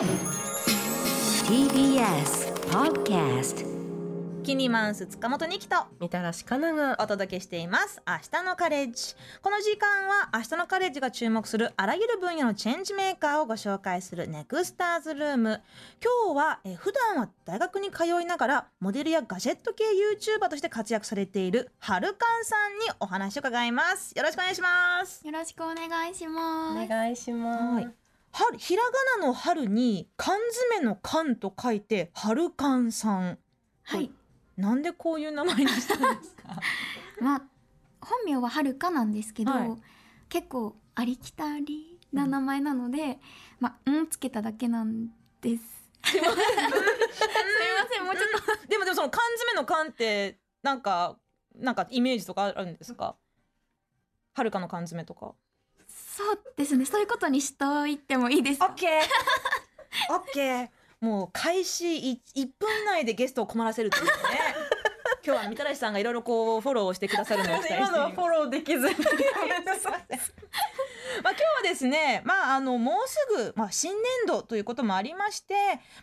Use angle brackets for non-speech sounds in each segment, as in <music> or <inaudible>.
TBS Podcast キニマンス塚本二木とみたらしかながお届けしています。明日のカレッジ。この時間は明日のカレッジが注目するあらゆる分野のチェンジメーカーをご紹介するネクスターズルーム。今日はえ普段は大学に通いながらモデルやガジェット系 YouTuber として活躍されているはるかんさんにお話を伺います。よろしくお願いします。よろしくお願いします。お願いします、はい春ひらがなの春に缶詰の缶と書いてはるかんさん。はい。なんでこういう名前にしたんですか？<laughs> まあ本名ははるかなんですけど、はい。結構ありきたりな名前なので、まあうんつけただけなんです。すいません。もうちょっとでもでもその缶詰の缶ってなんかなんかイメージとかあるんですか？はるかの缶詰とかそうですね。そういうことにしといてもいいですか？オッケー。<laughs> オッケー。もう開始い1分以内でゲストを困らせるというね。<laughs> 今日はみたらしさんがいろいろこうフォローをしてくださるのを期待してい今のはますフォローできずに。<laughs> ごめんなさいまあ、今日はですね、まあ、あのもうすぐ、まあ、新年度ということもありまして、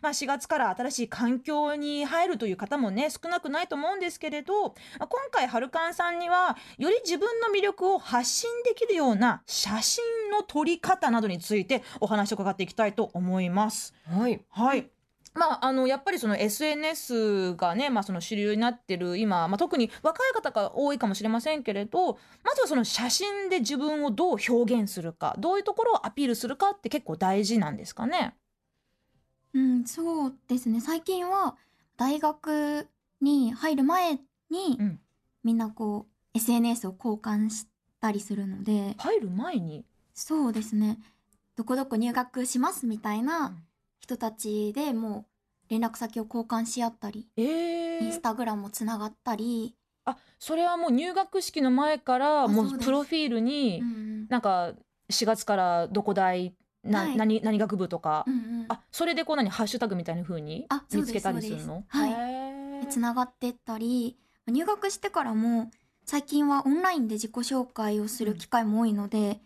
まあ、4月から新しい環境に入るという方もね少なくないと思うんですけれど、まあ、今回はるかんさんにはより自分の魅力を発信できるような写真の撮り方などについてお話を伺っていきたいと思います。はいはいまあ、あのやっぱりその SNS がね、まあ、その主流になってる今、まあ、特に若い方が多いかもしれませんけれどまずはその写真で自分をどう表現するかどういうところをアピールするかって結構大事なんですかね？うんそうですね。最近は大学に入る前に、うん。みんなこう SNS を交換したりするので。入る前に？そうですね。どこどこ入学しますみたいなうん人たちでもう連絡先を交換し合ったり、えインスー、タグラムもつながったり、あそれはもう入学式の前からもうです。うプロフィールにうんなんか4月からどこ大な、はい。何何学部とか、うんうん。あそれでこう何ハッシュタグみたいな風にあそうです見つけたりするの？そうです。はい。へー。でつながってったり入学してからも最近はオンラインで自己紹介をする機会も多いので、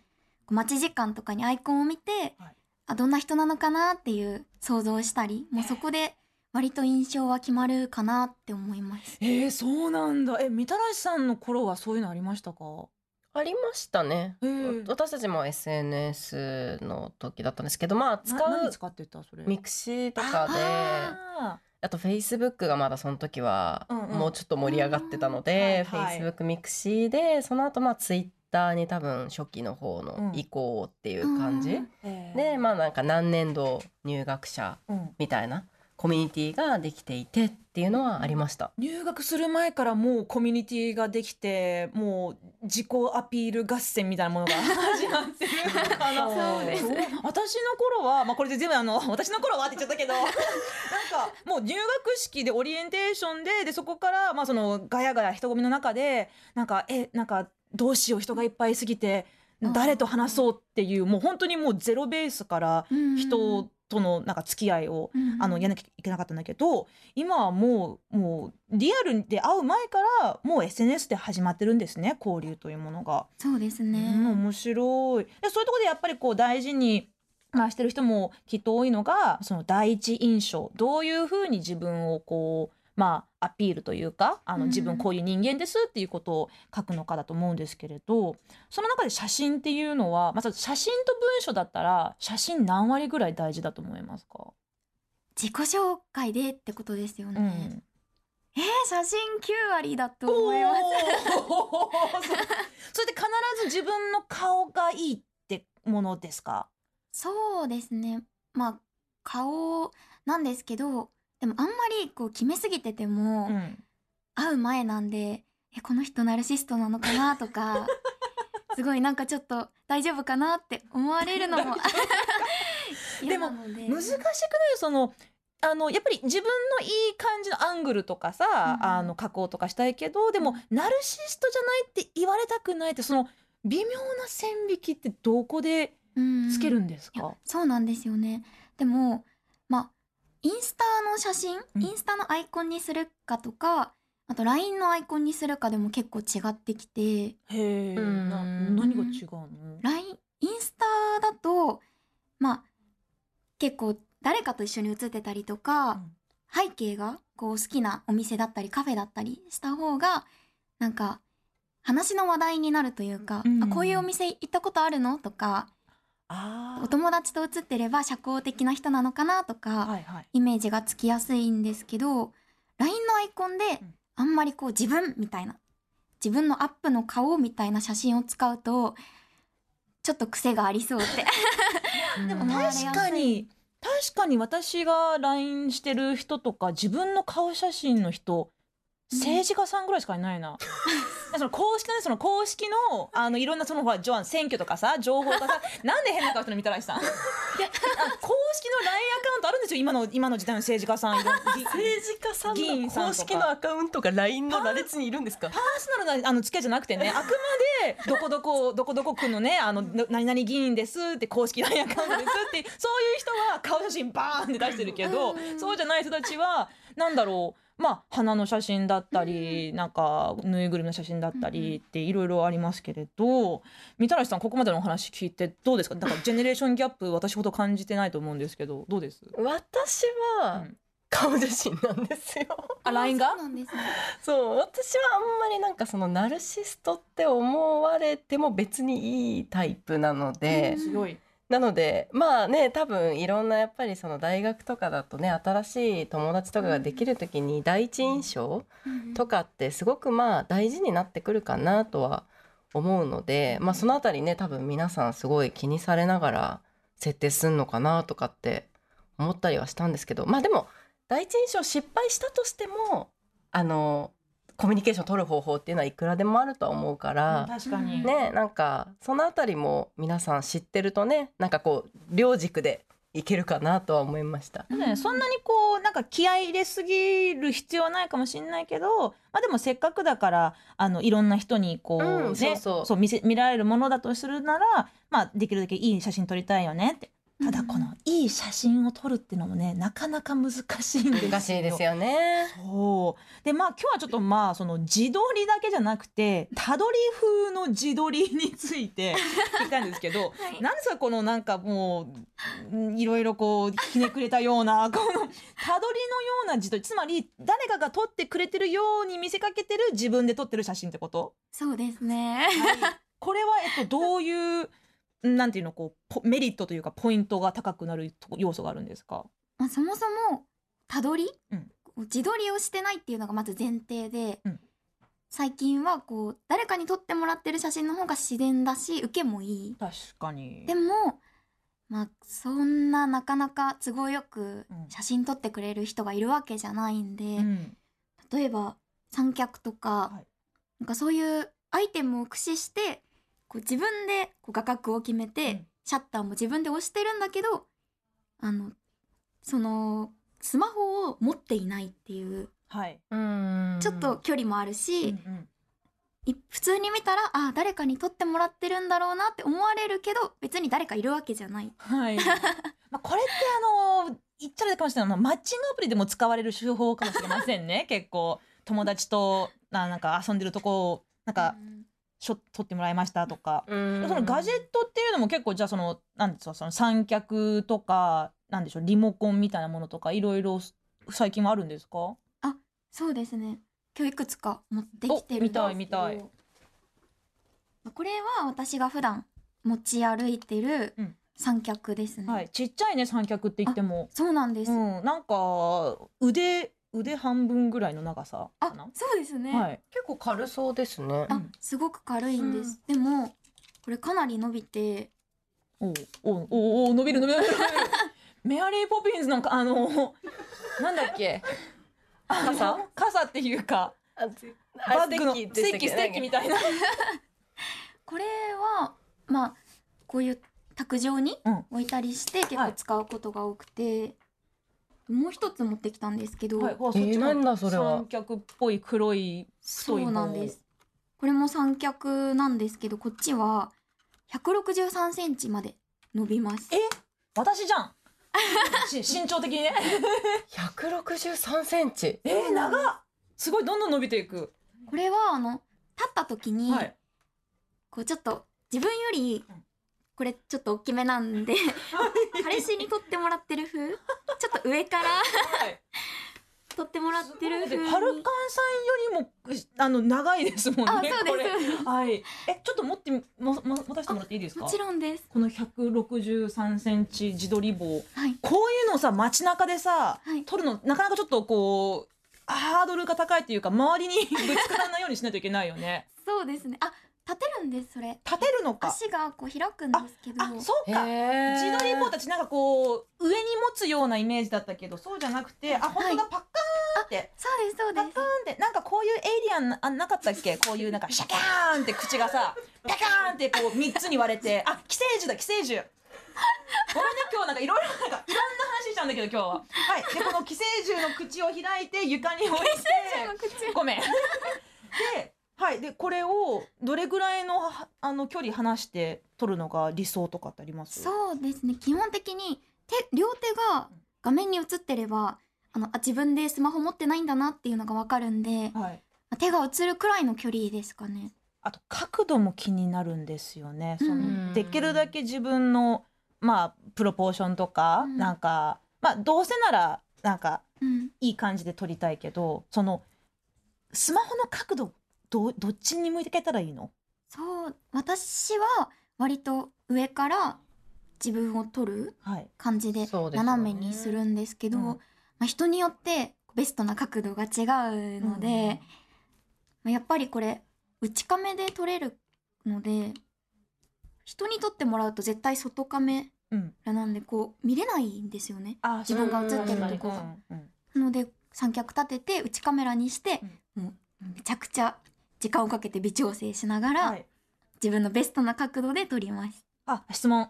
こう待ち時間とかにアイコンを見て、はい。あどんな人なのかなっていう想像をしたりもうそこで割と印象は決まるかなって思います。えー、そうなんだ。えみたらしさんの頃はそういうのありましたか？ありましたね、へえ。私たちも SNS の時だったんですけどまあ使う使ってた？それ。ミクシーとかでああとフェイスブックがまだその時はもうちょっと盛り上がってたので、フェイスブックミクシーでその後まあツイッターに多分初期の方の移行っていう感じ、うん。ー。でまあなんか何年度入学者うんみたいなコミュニティができていてっていうのはありました。入学する前からもうコミュニティができてもう自己アピール合戦みたいなものが始まってるのかな。<laughs> そうです。そう。私の頃は、まあ、これで全部あの私の頃はって言っちゃったけど <laughs> なんかもう入学式でオリエンテーションででそこから、まあ、そのガヤガヤ人混みの中でなんかえなんかどうしよう人がいっぱいすぎて誰と話そうっていうもう本当にもうゼロベースから人とのなんか付き合いをあのやらなきゃいけなかったんだけど今はもうもうリアルで会う前からもう SNS で始まってるんですね交流というものが。そうですうん、ね。面白い。でそういうところでやっぱりこう大事にまあしてる人もきっと多いのがその第一印象。どういうふうに自分をこうまあアピールというかあのうん自分こういう人間ですっていうことを書くのかだと思うんですけれどその中で写真っていうのはまず写真と文章だったら写真何割ぐらい大事だと思いますか、自己紹介でってことですようね。んえー、写真9割だと思います。それで必ず自分の顔がいいってものですか？そうですね。まあ顔なんですけど、でもあんまりこう決めすぎてても、うん。会う前なんで、えこの人ナルシストなのかな？とか、<laughs> すごいなんかちょっと大丈夫かな？って思われるのも <laughs> で。難しくない？そのあのやっぱり自分のいい感じのアングルとかさ、うん。あの加工とかしたいけどでも、ナルシストじゃないって言われたくないってその微妙な線引きってどこでつけるんですいやか、そうなんですよね。でもまあインスタの写真、うん。インスタのアイコンにするかとかあと LINE のアイコンにするかでも結構違ってきて。へえ、うん。な何が違うの、LINE インスタだとまあ結構誰かと一緒に写ってたりとか、うん。背景がこう好きなお店だったりカフェだったりした方がなんか話の話題になるというか、うん。あこういうお店行ったことあるの？とかあお友達と写ってれば社交的な人なのかなとか、はいはい。イメージがつきやすいんですけど LINE のアイコンでうん。あんまりこう自分みたいな自分のアップの顔みたいな写真を使うとちょっと癖がありそうって。<laughs> でも確かに確かに私が LINE してる人とか自分の顔写真の人政治家さんぐらいしかいないな。その公式のねその公式のあのいろんなそのほらジョアン選挙とかさ情報とかさ <laughs> なんで変な顔してるのみたらしさん？いやあ公式の LINE アカウントあるんですよ今の今の時代の政治家さん。いろんぎ政治家さん議員さん公式のアカウントが LINE の羅列にいるんですか？パーソナルなあの付き合いじゃなくてねあくまでどこどこどこどこくんのねあのの何々議員ですって公式 LINE アカウントですってそういう人は顔写真バーンって出してるけどうん。そうじゃない人たちはなんだろうまあ花の写真だったりなんかぬいぐるみの写真だったりっていろいろありますけれどみたらしさんここまでのお話聞いてどうですか？<laughs> だからジェネレーションギャップ私ほど感じてないと思うんですけどどうです？私はうん顔写真なんですよ。あ LINE がそうなんですねそう私はあんまりなんかそのナルシストって思われても別にいいタイプなので、強い。なのでまあね多分いろんなやっぱりその大学とかだとね新しい友達とかができる時に第一印象とかってすごくまあ大事になってくるかなとは思うので、まあ、そのあたりね多分皆さんすごい気にされながら設定すんのかなとかって思ったりはしたんですけどまあでも第一印象失敗したとしてもあのコミュニケーション取る方法っていうのはいくらでもあるとは思うから。確かに。ねなんかそのあたりも皆さん知ってるとねなんかこう両軸でいけるかなとは思いました。ね、そんなにこうなんか気合い入れすぎる必要はないかもしれないけど、まあ、でもせっかくだからあのいろんな人にこう、うんねそうそう見せ見られるものだとするなら、まあ、できるだけいい写真撮りたいよねってただこのいい写真を撮るっていうのもねなかなか難しいんですよ。難しいですよね。そう。でまあ今日はちょっとまあその自撮りだけじゃなくてたどり風の自撮りについて聞きたいんですけど、<laughs> はい。なんですかこのなんかもううんいろいろこうひねくれたような <laughs> このたどりのような自撮りつまり誰かが撮ってくれてるように見せかけてる自分で撮ってる写真ってこと、そうですね。これはえっとどういうなんていうのこうポメリットというかポイントが高くなると要素があるんですか？まあ、そもそもたどり、うん。自撮りをしてないっていうのがまず前提で、うん。最近はこう誰かに撮ってもらってる写真の方が自然だし受けもいい。確かに。でもまあそんななかなか都合よくうん。写真撮ってくれる人がいるわけじゃないんで、うん。例えば三脚とか、はい。なんかそういうアイテムを駆使してこう自分でこう画角を決めて、うん。シャッターも自分で押してるんだけどあのそのスマホを持っていないっていうはい、うん。ちょっと距離もあるし、うんうん。い普通に見たらあ誰かに撮ってもらってるんだろうなって思われるけど別に誰かいるわけじゃない。はい。まあこれってあの言っちゃあれかもしれない、まあ、マッチングアプリでも使われる手法かもしれませんね。<laughs> 結構友達とななんか遊んでるとこをなんか撮ってもらいましたとか、うん。そのガジェットっていうのも結構じゃあそのなんですかその三脚とかなんでしょうリモコンみたいなものとかいろいろ最近はあるんですか？そうですね。今日いくつか持ってきてるんですけど。お見たい見たい。これは私が普段持ち歩いてるうん。三脚ですね、はいちっちゃいね三脚って言っても。そうなんです、うんなんか腕腕半分ぐらいの長さあかな？そうですね、はい。結構軽そうですね。あすごく軽いんです、でもこれかなり伸びて。おうおうおうおう伸びる伸びる。<laughs> メアリーポピンズのあのなんだっけ？傘？傘っていうかあバッグのステッキステッキみたいな。これはまあこういう卓上にうん。置いたりして結構使うことが多くて、もう一つ持ってきたんですけど、はい、えーなんだそれは。三脚っぽい黒いそ太い棒うなんです。これも三脚なんですけどこっちは163センチまで伸びます。え？私じゃん。<laughs> し身長的にね。<laughs> 163センチ。えー、長っ。すごいどんどん伸びていく、これはあの立った時に、はい。こうちょっと自分よりうんここれちょっと大きめなんで彼氏に撮ってもらってる風？ちょっと上から撮ってもらってる風にはるかんさんよりもあの長いですもんね。あそうですはい。えちょっと持ってみもも持たせてもらっていいですか？もちろんですこの163センチ自撮り棒。はいこういうのさ街中でさ、はい撮るのなかなかちょっとこうハードルが高いっていうか周りにぶつからないようにしないといけないよね。<laughs> そうですねあ立てるんですそれ。立てるのか。足がこう開くんですけど。あそうか。自自撮り棒たちなんかこう上に持つようなイメージだったけどそうじゃなくてあ本当だパッカーンって。そうですそうです。パカーンってなんかこういうエイリアンなあなかったっけ？こういうなんかシャキャーンって口がさパカーンってこう3つに割れてあ寄生獣だ寄生獣。ごめんね今日なんかいろいろなんかいろんな話しちゃうんだけど今日は。はい。でこの寄生獣の口を開いて床に置いて。口。ごめん。ではい。でこれをどれぐらいのはあの距離離して取るのが理想とかってあります？そうですね。基本的に手両手が画面に映ってればあのあ自分でスマホ持ってないんだなっていうのがわかるんではい。手が映るくらいの距離ですかね。あと角度も気になるんですよね。そのうん。できるだけ自分のまあプロポーションとか、うん。なんかまあどうせならなんかうん。いい感じで撮りたいけどそのスマホの角度どどっちに向けたらいいの？そう私は割と上から自分を撮るはい。感じで斜めにするんですけどうん。まあ、人によってベストな角度が違うので、まあやっぱりこれ内カメで撮れるので人に撮ってもらうと絶対外カメうん、ラなんでこう見れないんですよね。あ自分が映ってるとこ。がうんうんなので三脚立てて内カメラにして、もうめちゃくちゃ時間をかけて微調整しながら、はい、自分のベストな角度で撮ります。あ質問。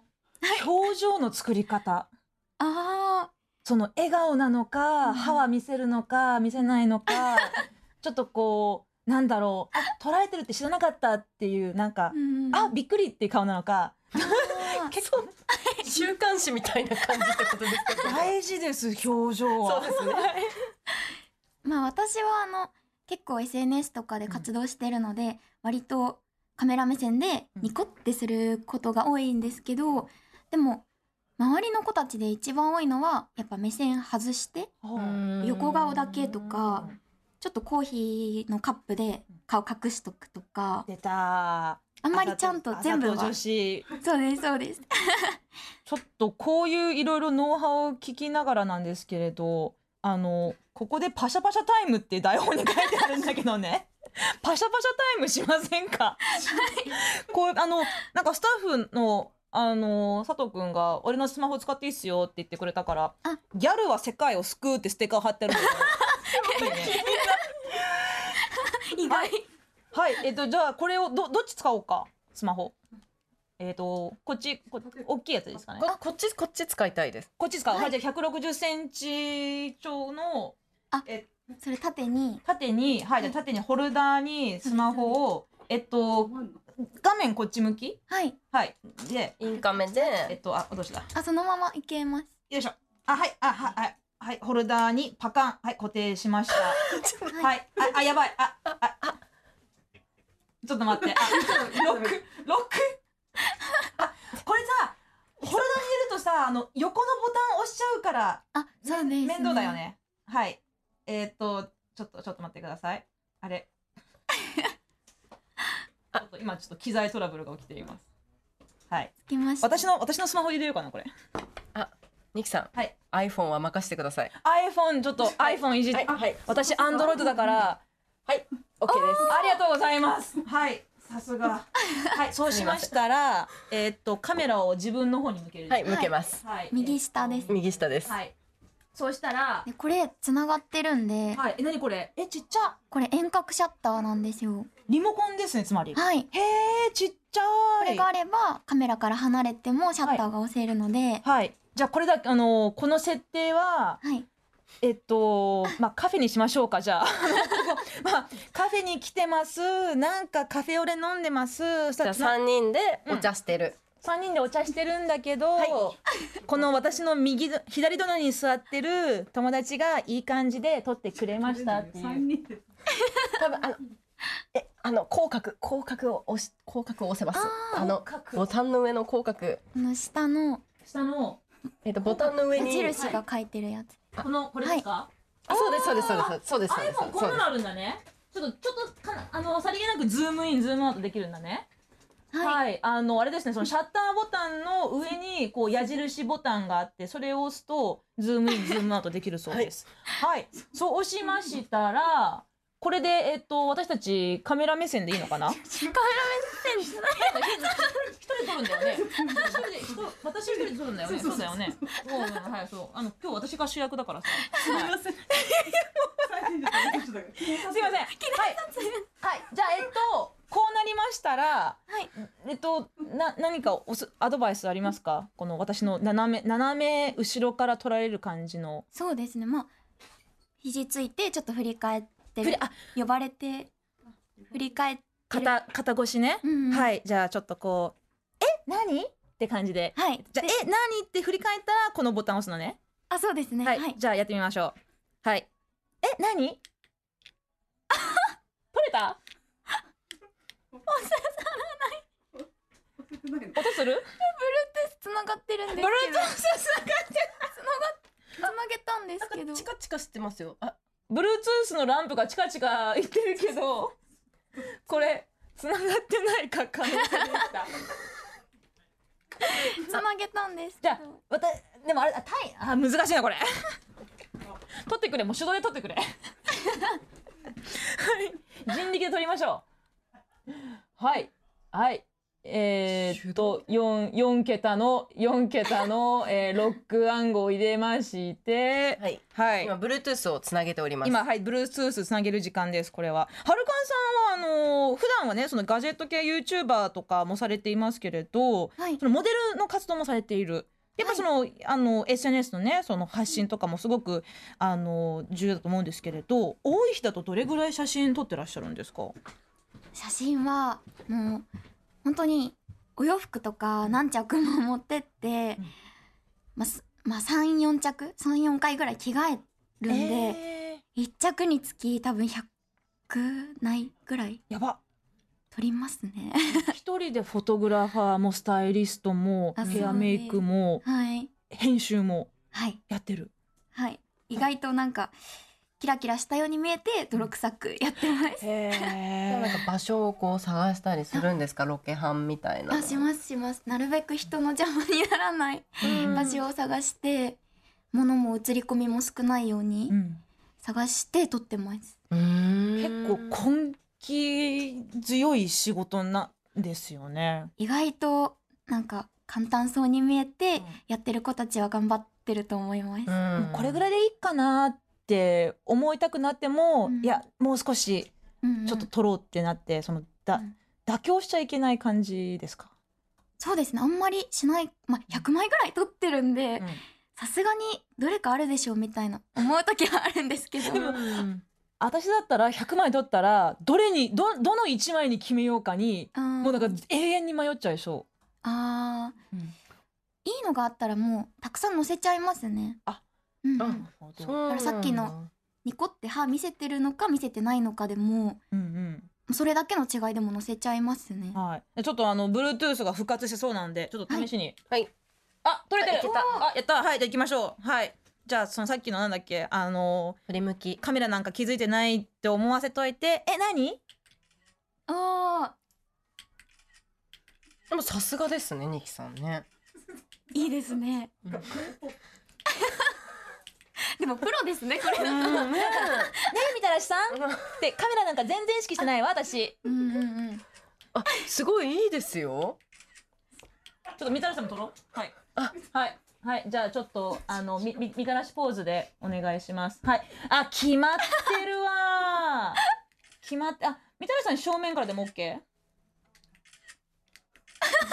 表情の作り方。あその笑顔なのか、うん。歯は見せるのか見せないのか <laughs> ちょっとこうなんだろう。あ撮られてるって知らなかったっていうなんかんあびっくりっていう顔なのか。<laughs> 結構週刊誌みたいな感じってことですけど <laughs> 大事です表情は。そうですね。まあ私はあの結構 SNS とかで活動してるので、割とカメラ目線でニコってすることが多いんですけど、でも周りの子たちで一番多いのはやっぱ目線外して横顔だけとかちょっとコーヒーのカップで顔隠しとくとか出た。あんまりちゃんと全部はそうですそうです。<laughs> ちょっとこういういろいろノウハウを聞きながらなんですけれどあのここでパシャパシャタイムって台本に書いてあるんだけどね。<laughs> パシャパシャタイムしませんか？<laughs> こうあのなんかスタッフのあの佐藤くんが「俺のスマホ使っていいっすよ」って言ってくれたからあ「ギャルは世界を救う」ってステッカー貼ってあるんだけど <laughs> い。はい、えっ、と、じゃあ、これをど、どっち使おうか、スマホ。えっ、と、こっち、こ、大きいやつですかね。ここっちこっち使いたいです。こっち使う？はい。はい、じゃあ、160センチ超の。あえ、それ縦に縦に、はい、じゃあ、縦にホルダーにスマホを。えっと、画面こっち向き？はいはい、で、インカメえっでと、あ、どうした。あそのままいけますよいしょ。あ、はい、あ、はい、はい。はい、ホルダーにパカン、はい、固定しました。はい、あ、あ、やばい、あ、あ、あ。ちょっと待って、あ、<laughs> ロック、ロック？あ、これさ、ホルダーに入れるとさ、あの横のボタン押しちゃうから。あそうです、ね、面倒だよね。はい。えっ、と、ちょっと、ちょっと待ってください。あれ。<laughs> ちょっと今ちょっと機材トラブルが起きています。はい。つけました私の、私のスマホ入れようかな、これ。ニキさん、はい iPhone は任せてください iPhone ちょっと iPhone いじって、はい私 Android だから。はい、OK です。ありがとうございます。はい、さすが。<laughs> はい、そうしましたら、えーっとカメラを自分の方に向ける。はい、向けます。はい。右下です右下です。とはい。そうしたら、でこれつながってるんで、はい、え、なにこれ、え、ちっちゃ。これ遠隔シャッターなんですよリモコンですね、つまり。はいへえ、ちっちゃい。これがあればカメラから離れてもシャッターが押せるので、はい。じゃあ、これだ、あのこの設定は、はい、えっと、まあ、カフェにしましょうか、じゃあ。<laughs> まあ、カフェに来てます。なんかカフェオレ飲んでます。じゃ三人でお茶してる。3人でお茶してるんだけど、はい。この私の右ど左隣に座ってる友達がいい感じで撮ってくれましたっていう。多分あのえあの広角広角を押し広角を押せます。あの広角。ボタンの上の広角。この下の。下の。えっとボタンの上に矢印が書いてるやつ。このこれですか、あそうですそうですそうですそうですそうです。iPhone こんなのあるんだね。ちょっとちょっとかなあのさりげなくズームインズームアウトできるんだねはい。はい、あのあれですねそのシャッターボタンの上にこう矢印ボタンがあってそれを押すとズームインズームアウトできるそうですはい、そう押しましたらこれでえっと私たちカメラ目線でいいのかな？<laughs> カメラ目線じゃない。一人撮るんだよね。一人私一人で撮るんだよね。そうだよね。そううんはい、そう、あの、今日私が主役だからさ。すみません。すみません。はい。はい、じゃあ、えっと、こうなりましたら。はい。えっと、な、何かおす、アドバイスありますか？この私の斜め、斜め後ろから撮られる感じの。そうですね。まあ肘ついてちょっと振り返って振りあ呼ばれて振り返ってる肩、肩越しね？うんうんはい、じゃあ、ちょっとこう。え、何？って感じで。はい。じゃあ、でえ、何？って振り返ったら、このボタンを押すのね。あそうですね。は、はいい。じゃあやってみましょう。はい。え、何？<laughs> 取れた？音する？つながってるんですけど。Bluetooth つながってつなげたんですけど。チカチカしてますよあ Bluetooth のランプがチカチカ言ってるけど、これ、繋がってないか可能性でした。つなげたんですじゃ。あ、わた、でもあれ、あ、タイ、あ、難しいな、これ。取ってくれ、もう手動で取ってくれ。はい。人力で取りましょう。はい。はい。えー、っと、四四桁の、四桁の、えー、<laughs> ロック暗号を入れまして、はいはい。今 Bluetooth をつなげております今、はい、Bluetooth つなげる時間です、これは。はるかんさんは、あのー普段はね、そのガジェット系 YouTuber とかもされていますけれど、はいそのモデルの活動もされている。やっぱその、あの SNS のねその発信とかもすごくあの重要だと思うんですけれど多い日だとどれぐらい写真撮ってらっしゃるんですか？写真はもう本当にお洋服とか何着も持ってって、うん。まあすまあ34着？34回ぐらい着替えるんで、えー。1着につき多分100ないぐらいやば。撮りますね。一人でフォトグラファーもスタイリストもあヘアメイクもはい。編集もはい。やってる。はい。意外となんかキラキラしたように見えて泥臭くやってます、へなんか場所をこう探したりするんですか？ロケハンみたいなしますします。なるべく人の邪魔にならない場所を探して物も映り込みも少ないようにうん。探して撮ってます。結構根気強い仕事なんですよね。意外となんか簡単そうに見えて、うん。やってる子たちは頑張ってると思います、うん。これぐらいでいいかなって思いたくなっても、うん。いやもう少しうんうん。ちょっと取ろうってなって、そのだ、うん。妥協しちゃいけない感じですか？そうですね。あんまりしない、まあ、100枚ぐらい撮ってるんでうん。さすがにどれかあるでしょうみたいな思う時はあるんですけど。うん。私だったら100枚取ったらどれにどどの1枚に決めようかにうん。もうなんか永遠に迷っちゃいそあー。う。うん。いいのがあったらもうたくさん載せちゃいますね。あうんうん、あそそうなんださっきのニコって歯見せてるのか見せてないのかでもうんそれだけの違いでも載せちゃいますね。うん。はい。ちょっとあの Bluetooth が復活してそうなんでちょっと試しに。はい。あ取れてる。あやった。はいじゃあ行きましょう。はい。じゃあそのさっきのなんだっけ？あの振り向き。カメラなんか気づいてないって思わせといて。え何？あでもさすがですねニキさんね。ーいいですねでもプロですねこれ。だと <laughs> ねえみたらしさん？ってカメラなんか全然意識してないわ私。うんうんうん。あすごいいいですよ。ちょっとみたらしさんも撮ろう。はい。あ。はい。はい。じゃあちょっとあのみみみたらしポーズでお願いします。はい。あ決まってるわ <laughs> 決まってあみたらしさん正面からでも OK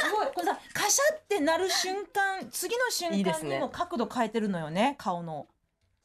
すごい。これさカシャってなる瞬間次の瞬いいで間にも角度変えてるのよね顔の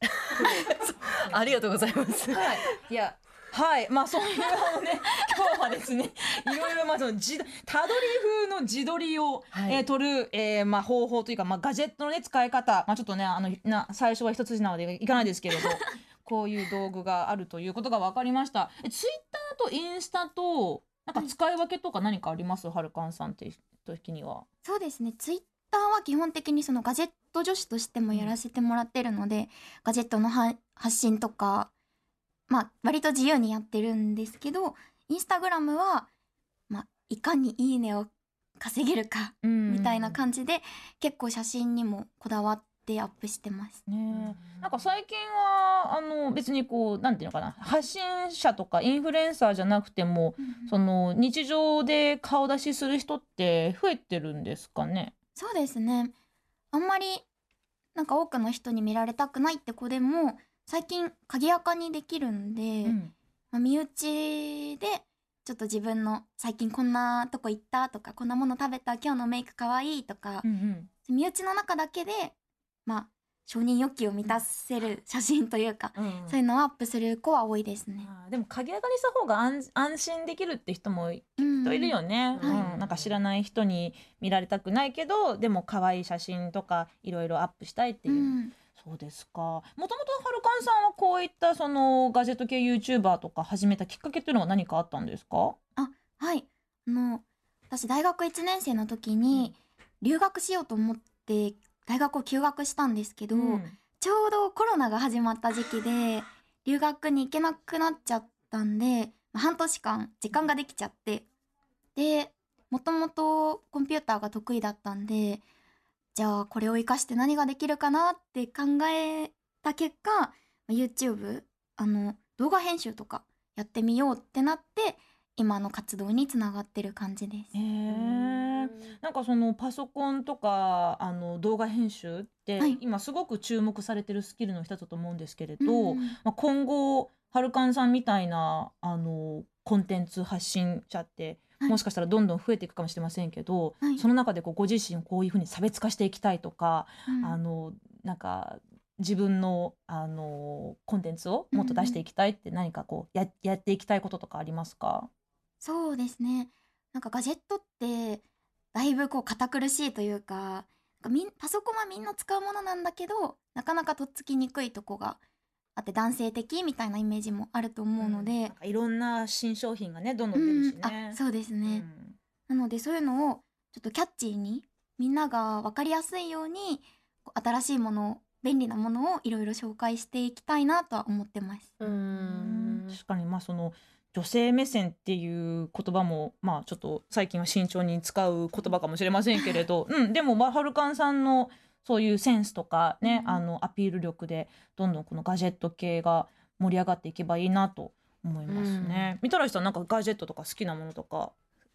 <laughs> ありがとうございますはい、いや、はい、まあ、そういうあのね、<laughs> 今日はですね。いろいろ、まあ、その自、たどり風の自撮りを、はいえー撮る、えーまあ、方法というか、まあ、ガジェットのね、使い方、まあ、ちょっとね、あの、な、最初は一筋縄でいかないですけれど。<laughs> こういう道具があるということが分かりました。え、ツイッタとインスタとなんか使い分けとか何かあります、はるかんさんって時には。そうですねツイッターは基本的にそのガジェット女子としてもやらせてもらってるので、ガジェットのは発信とかまあ割と自由にやってるんですけどインスタグラムは、まあ、いかにいいねを稼げるかみたいな感じで、結構写真にもこだわってアップしてます。ねえなんか最近はあの別にこうなんていうのかな発信者とかインフルエンサーじゃなくてもその日常で顔出しする人って増えてるんですかね？そうですね。あんまりなんか多くの人に見られたくないって子でも最近鍵垢にできるんで、うん。まあ、身内でちょっと自分の最近こんなとこ行ったとかこんなもの食べた今日のメイクかわいいとかう、ん。身内の中だけでまあ承認欲求を満たせる写真というか、うん。うんそういうのをアップする子は多いですね。でも鍵垢にした方が安安心できるって人もいうんい。るよね、なんか知らない人に見られたくないけどでも可愛い写真とかいろいろアップしたいっていう。う、ん。そうですか。もともとはるかんさんはこういったそのガジェット系 YouTuber とか始めたきっかけっていうのは何かあったんですか？はい。あの私大学1年生の時に留学しようと思って大学を休学したんですけど、ちょうどコロナが始まった時期で <laughs> 留学に行けなくなっちゃったんでまあ半年間時間ができちゃって。でもともとコンピューターが得意だったんでじゃあこれを活かして何ができるかなって考えた結果まあ YouTube あの動画編集とかやってみようってなって今の活動につながってる感じです。へ。えなんかそのパソコンとかあの動画編集って、はい。今すごく注目されてるスキルの一つだと思うんですけれど、うんまあ、今後はるかんさんみたいなあのコンテンツ発信者って、はい。もしかしたらどんどん増えていくかもしれませんけど、はい。その中でこうご自身をこういうふうに差別化していきたいとか、うん。あのなんか自分のあのコンテンツをもっと出していきたいって何かこうややっていきたいこととかありますか、そうですね。なんかガジェットってだいぶこう堅苦しいというかなんかみんパソコンはみんな使うものなんだけどなかなかとっつきにくいとこがあって男性的みたいなイメージもあると思うので、なんかいろんな新商品がねどんどん出るしね。あそうですね、うん。なのでそういうのをちょっとキャッチーにみんなが分かりやすいように新しいもの便利なものをいろいろ紹介していきたいなとは思ってます。ううんん。確かにまあその女性目線っていう言葉もまあちょっと最近は慎重に使う言葉かもしれませんけれど、<laughs> うん、でもまあはるかんさんのそういうセンスとかね、うんあのアピール力でどんどんこのガジェット系が盛り上がっていけばいいなと思いますね。みたらしさんなんかガジェットとか好きなものとか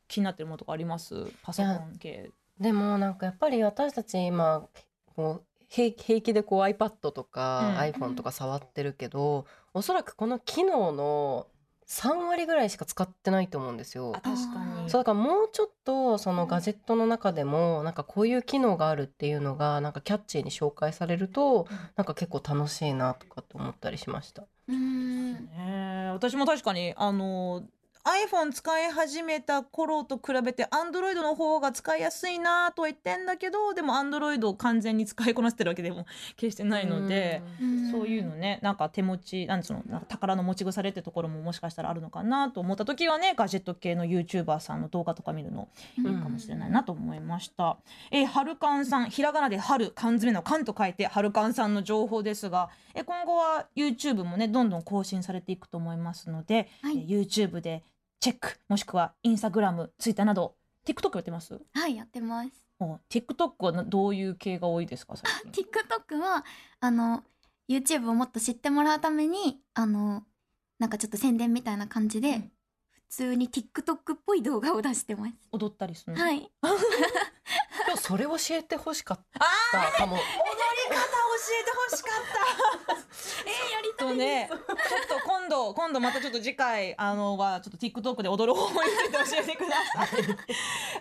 気になってるものとかあります？パソコン系。でもなんかやっぱり私たち今こう平平気でこう iPad とか、うん iPhone とか触ってるけどおそらくこの機能の3割ぐらいしか使ってないと思うんですよあ。確かに。そうだからもうちょっとそのガジェットの中でもなんかこういう機能があるっていうのがなんかキャッチーに紹介されるとなんか結構楽しいなとかって思ったりしました。うーんねえ私も確かにあの iPhone 使い始めた頃と比べて Android の方が使いやすいなとは言ってんだけどでも Android を完全に使いこなせてるわけでも決してないので。うんそういうのねなんか手持ちなんつうのなんか宝の持ち腐れってところももしかしたらあるのかなと思った時はねガジェット系の YouTuber さんの動画とか見るのいいかもしれないなと思いました。えー、はるかんさんひらがなで春缶詰の缶と書いてはるかんさんの情報ですが、えー今後は YouTube もねどんどん更新されていくと思いますので、はいえー YouTube でチェックもしくは Instagram、Twitter など TikTok やってます？はいやってます。お TikTok はなどういう系が多いですか最近？TikTok はあの YouTube をもっと知ってもらうためにあのなんかちょっと宣伝みたいな感じで、うん普通に TikTok っぽい動画を出してます。踊ったりするの？はい。<laughs> でもそれ教えてほしかっあたかも。踊り方教えてほしかった。<laughs> えー、やりたいね。ちょっと今度今度またちょっと次回あのはちょっと TikTok で踊る方法について教えてください。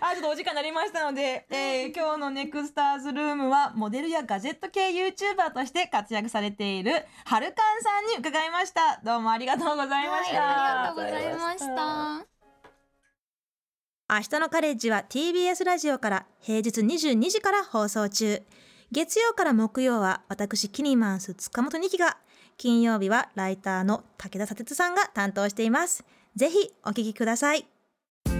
<laughs> あちょっとお時間になりましたので、えー、今日のネクスターズルームはモデルやガジェット系 YouTuber として活躍されているはるかんさんに伺いました。どうもありがとうございました。はい、ありがとうございました。明日のカレッジは TBS ラジオから平日22時から放送中月曜から木曜は私キニマンス塚本二希が金曜日はライターの武田砂鉄さんが担当しています。ぜひお聞きください。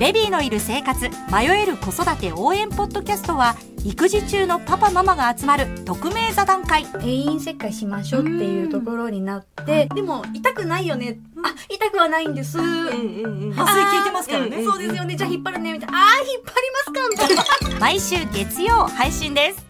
ベビーのいる生活迷える子育て応援ポッドキャストは育児中のパパママが集まる匿名座談会。定員切開しましょうっていうところになって、でも痛くないよね、あ痛くはないんです、麻酔効いてますからね。そうですよね。じゃあ引っ張るね。みたいな。あー引っ張りますか。みたいな毎週月曜配信です